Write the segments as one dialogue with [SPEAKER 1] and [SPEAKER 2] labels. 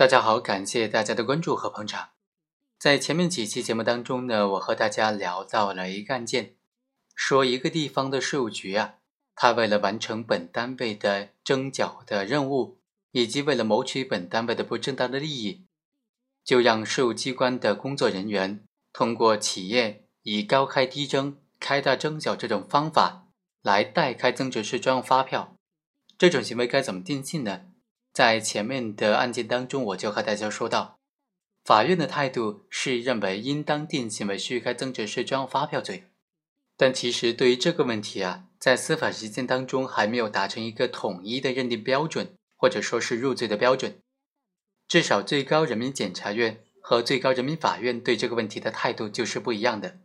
[SPEAKER 1] 大家好，感谢大家的关注和捧场。在前面几期节目当中呢，我和大家聊到了一个案件，说一个地方的税务局啊，他为了完成本单位的征缴的任务，以及为了谋取本单位的不正当的利益，就让税务机关的工作人员通过企业以高开低征、开大征缴这种方法来代开增值税专用发票。这种行为该怎么定性呢？在前面的案件当中，我就和大家说到，法院的态度是认为应当定性为虚开增值税专用发票罪。但其实对于这个问题啊，在司法实践当中还没有达成一个统一的认定标准，或者说是入罪的标准。至少最高人民检察院和最高人民法院对这个问题的态度就是不一样的。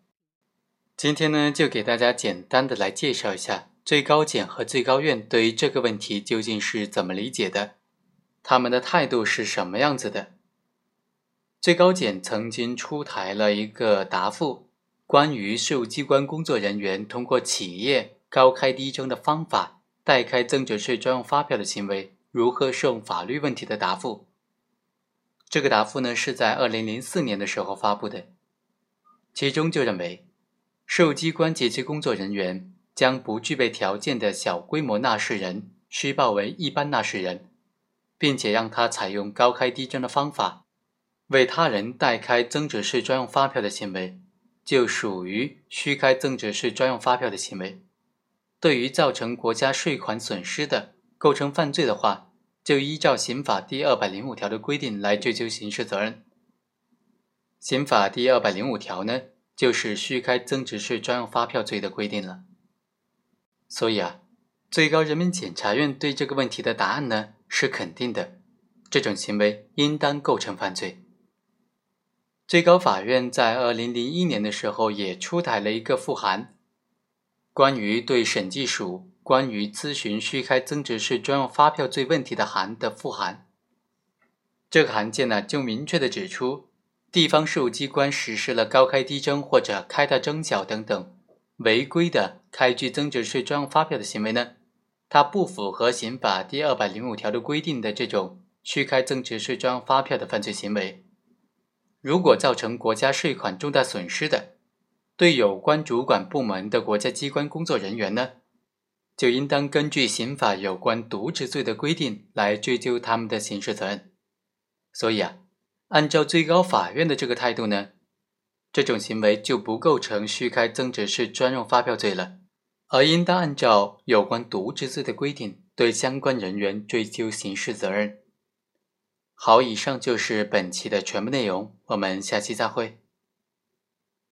[SPEAKER 1] 今天呢，就给大家简单的来介绍一下最高检和最高院对于这个问题究竟是怎么理解的。他们的态度是什么样子的？最高检曾经出台了一个答复，关于税务机关工作人员通过企业高开低征的方法代开增值税专用发票的行为如何适用法律问题的答复。这个答复呢是在二零零四年的时候发布的，其中就认为，税务机关及其工作人员将不具备条件的小规模纳税人虚报为一般纳税人。并且让他采用高开低征的方法，为他人代开增值税专用发票的行为，就属于虚开增值税专用发票的行为。对于造成国家税款损失的，构成犯罪的话，就依照刑法第二百零五条的规定来追究刑事责任。刑法第二百零五条呢，就是虚开增值税专用发票罪的规定了。所以啊，最高人民检察院对这个问题的答案呢？是肯定的，这种行为应当构成犯罪。最高法院在二零零一年的时候也出台了一个复函，关于对审计署关于咨询虚开增值税专用发票罪问题的函的复函。这个函件呢，就明确的指出，地方税务机关实施了高开低征或者开大征小等等违规的开具增值税专用发票的行为呢。它不符合刑法第二百零五条的规定的这种虚开增值税专用发票的犯罪行为，如果造成国家税款重大损失的，对有关主管部门的国家机关工作人员呢，就应当根据刑法有关渎职罪的规定来追究他们的刑事责任。所以啊，按照最高法院的这个态度呢，这种行为就不构成虚开增值税专用发票罪了。而应当按照有关渎职罪的规定，对相关人员追究刑事责任。好，以上就是本期的全部内容，我们下期再会。